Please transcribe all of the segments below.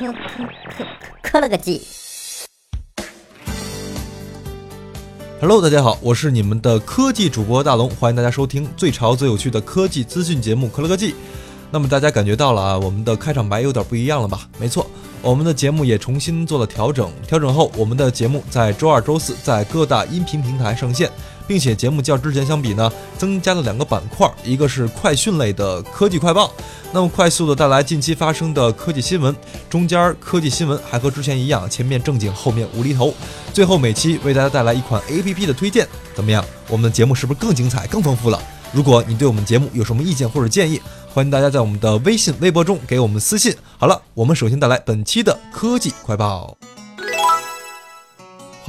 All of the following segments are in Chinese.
科科科科了个技。Hello，大家好，我是你们的科技主播大龙，欢迎大家收听最潮最有趣的科技资讯节目《科乐科技》。那么大家感觉到了啊，我们的开场白有点不一样了吧？没错，我们的节目也重新做了调整。调整后，我们的节目在周二、周四在各大音频平台上线，并且节目较之前相比呢，增加了两个板块，一个是快讯类的科技快报，那么快速的带来近期发生的科技新闻，中间科技新闻还和之前一样，前面正经，后面无厘头。最后每期为大家带来一款 APP 的推荐，怎么样？我们的节目是不是更精彩、更丰富了？如果你对我们节目有什么意见或者建议，欢迎大家在我们的微信、微博中给我们私信。好了，我们首先带来本期的科技快报。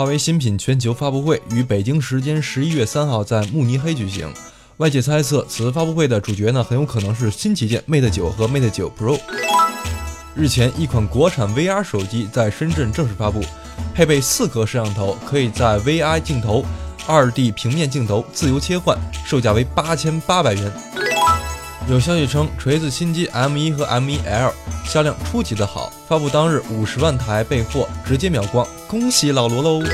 华为新品全球发布会于北京时间十一月三号在慕尼黑举行，外界猜测此次发布会的主角呢很有可能是新旗舰 Mate 九和 Mate 九 Pro。日前，一款国产 VR 手机在深圳正式发布，配备四颗摄像头，可以在 VR 镜头、二 D 平面镜头自由切换，售价为八千八百元。有消息称，锤子新机 M1 和 M1L 销量出奇的好，发布当日五十万台备货，直接秒光，恭喜老罗喽！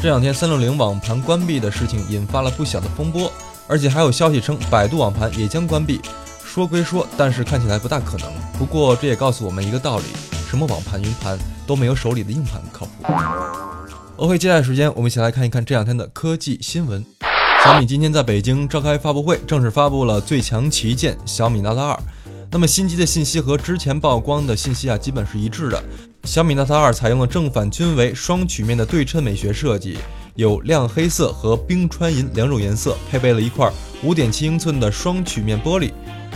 这两天三六零网盘关闭的事情引发了不小的风波，而且还有消息称百度网盘也将关闭。说归说，但是看起来不大可能。不过这也告诉我们一个道理：什么网盘、云盘都没有手里的硬盘靠谱。OK，接下来时间我们一起来看一看这两天的科技新闻。小米今天在北京召开发布会，正式发布了最强旗舰小米 Note 2。那么新机的信息和之前曝光的信息啊，基本是一致的。小米 Note 2采用了正反均为双曲面的对称美学设计，有亮黑色和冰川银两种颜色，配备了一块5.7英寸的双曲面玻璃。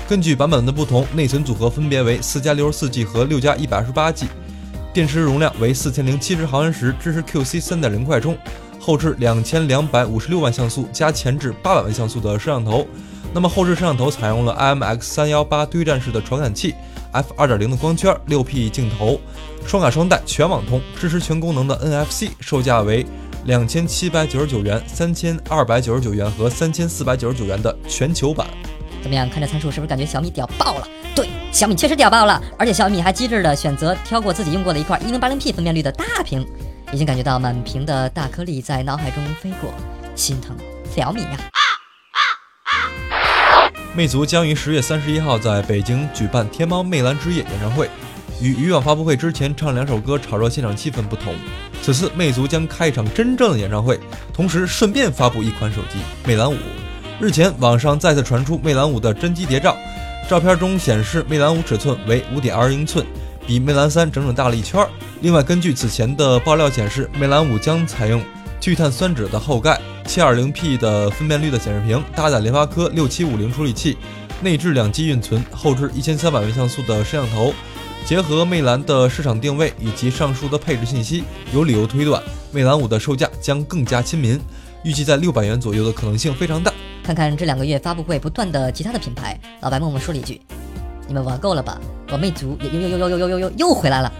根据版本的不同，内存组合分别为4加 64G 和6加 128G，电池容量为4070毫安时，支持 QC 3.0快充。后置两千两百五十六万像素加前置八百万像素的摄像头，那么后置摄像头采用了 IMX 三幺八对战式的传感器，f 二点零的光圈，六 P 镜头，双卡双待，全网通，支持全功能的 NFC，售价为两千七百九十九元、三千二百九十九元和三千四百九十九元的全球版。怎么样？看这参数是不是感觉小米屌爆了？对，小米确实屌爆了，而且小米还机智的选择挑过自己用过的一块一零八零 P 分辨率的大屏。已经感觉到满屏的大颗粒在脑海中飞过，心疼小米呀！魅族将于十月三十一号在北京举办天猫魅蓝之夜演唱会，与以往发布会之前唱两首歌炒热现场气氛不同，此次魅族将开一场真正的演唱会，同时顺便发布一款手机魅蓝五。日前，网上再次传出魅蓝五的真机谍照，照片中显示魅蓝五尺寸为五点二英寸。比魅蓝三整整大了一圈。另外，根据此前的爆料显示，魅蓝五将采用聚碳酸酯的后盖，720P 的分辨率的显示屏，搭载联发科6750处理器，内置两 G 运存，后置1300万像素的摄像头。结合魅蓝的市场定位以及上述的配置信息，有理由推断，魅蓝五的售价将更加亲民，预计在六百元左右的可能性非常大。看看这两个月发布会不断的其他的品牌，老白默默说了一句。你们玩够了吧？我魅族也又又又又又又又又又回来了。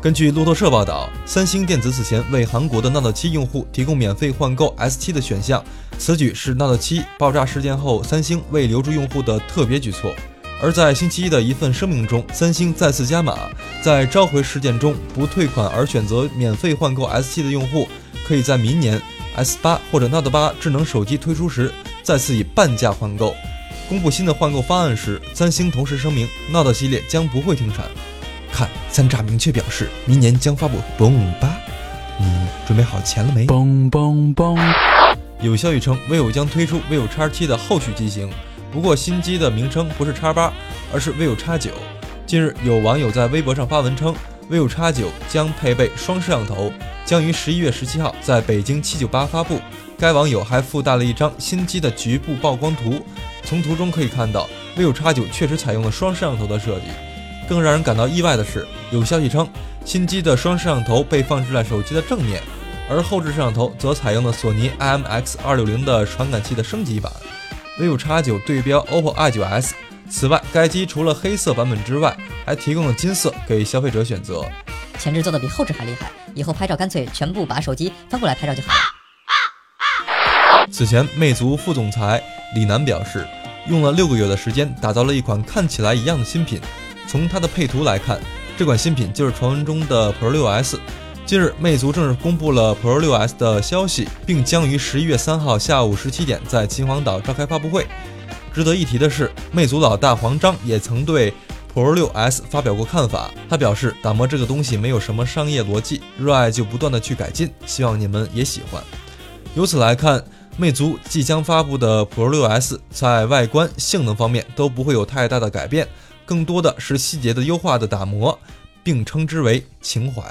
根据路透社报道，三星电子此前为韩国的 Note 7用户提供免费换购 S7 的选项，此举是 Note 7爆炸事件后三星为留住用户的特别举措。而在星期一的一份声明中，三星再次加码，在召回事件中不退款而选择免费换购 S7 的用户，可以在明年。S 八或者 Note 八智能手机推出时，再次以半价换购。公布新的换购方案时，三星同时声明，Note 系列将不会停产。看，三炸明确表示，明年将发布 Boom 八。你准备好钱了没？Boom Boom Boom。有消息称，vivo 将推出 vivo X 七的后续机型，不过新机的名称不是 X 八，而是 vivo X 九。近日，有网友在微博上发文称。vivo X 九将配备双摄像头，将于十一月十七号在北京七九八发布。该网友还附带了一张新机的局部曝光图，从图中可以看到，vivo X 九确实采用了双摄像头的设计。更让人感到意外的是，有消息称新机的双摄像头被放置在手机的正面，而后置摄像头则采用了索尼 IMX 二六零的传感器的升级版。vivo X 九对标 OPPO i 九 s。此外，该机除了黑色版本之外，还提供了金色给消费者选择。前置做的比后置还厉害，以后拍照干脆全部把手机翻过来拍照就好了。此前，魅族副总裁李楠表示，用了六个月的时间打造了一款看起来一样的新品。从它的配图来看，这款新品就是传闻中的 Pro 6s。近日，魅族正式公布了 Pro 6s 的消息，并将于十一月三号下午十七点在秦皇岛召开发布会。值得一提的是，魅族老大黄章也曾对 Pro 6s 发表过看法。他表示，打磨这个东西没有什么商业逻辑，热爱就不断的去改进，希望你们也喜欢。由此来看，魅族即将发布的 Pro 6s 在外观、性能方面都不会有太大的改变。更多的是细节的优化的打磨，并称之为情怀。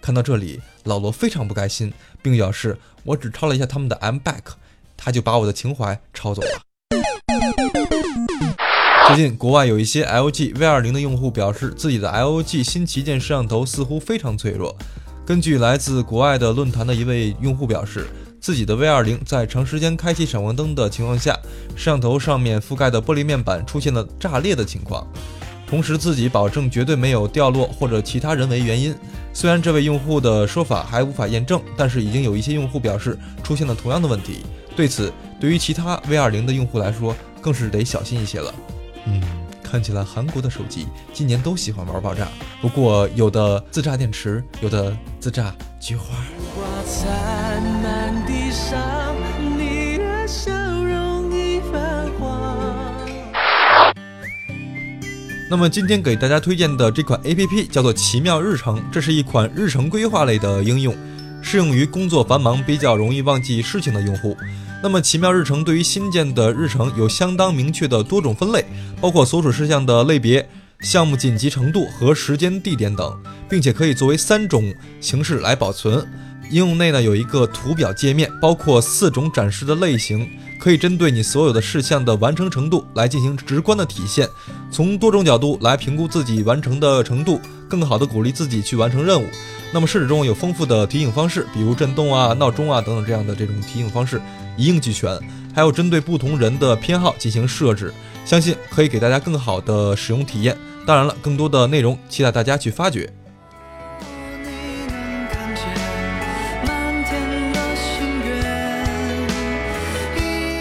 看到这里，老罗非常不开心，并表示我只抄了一下他们的 M back，他就把我的情怀抄走了。最近，国外有一些 LG V20 的用户表示，自己的 LG 新旗舰摄像头似乎非常脆弱。根据来自国外的论坛的一位用户表示，自己的 V20 在长时间开启闪光灯的情况下，摄像头上面覆盖的玻璃面板出现了炸裂的情况。同时，自己保证绝对没有掉落或者其他人为原因。虽然这位用户的说法还无法验证，但是已经有一些用户表示出现了同样的问题。对此，对于其他 V20 的用户来说，更是得小心一些了。嗯，看起来韩国的手机今年都喜欢玩爆炸，不过有的自炸电池，有的自炸菊花。那么今天给大家推荐的这款 A P P 叫做奇妙日程，这是一款日程规划类的应用，适用于工作繁忙、比较容易忘记事情的用户。那么奇妙日程对于新建的日程有相当明确的多种分类，包括所属事项的类别、项目紧急程度和时间地点等，并且可以作为三种形式来保存。应用内呢有一个图表界面，包括四种展示的类型。可以针对你所有的事项的完成程度来进行直观的体现，从多种角度来评估自己完成的程度，更好的鼓励自己去完成任务。那么设置中有丰富的提醒方式，比如震动啊、闹钟啊等等这样的这种提醒方式一应俱全，还有针对不同人的偏好进行设置，相信可以给大家更好的使用体验。当然了，更多的内容期待大家去发掘。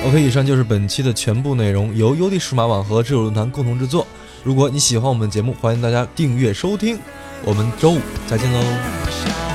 OK，以上就是本期的全部内容，由优地数码网和智友论坛共同制作。如果你喜欢我们的节目，欢迎大家订阅收听。我们周五再见喽。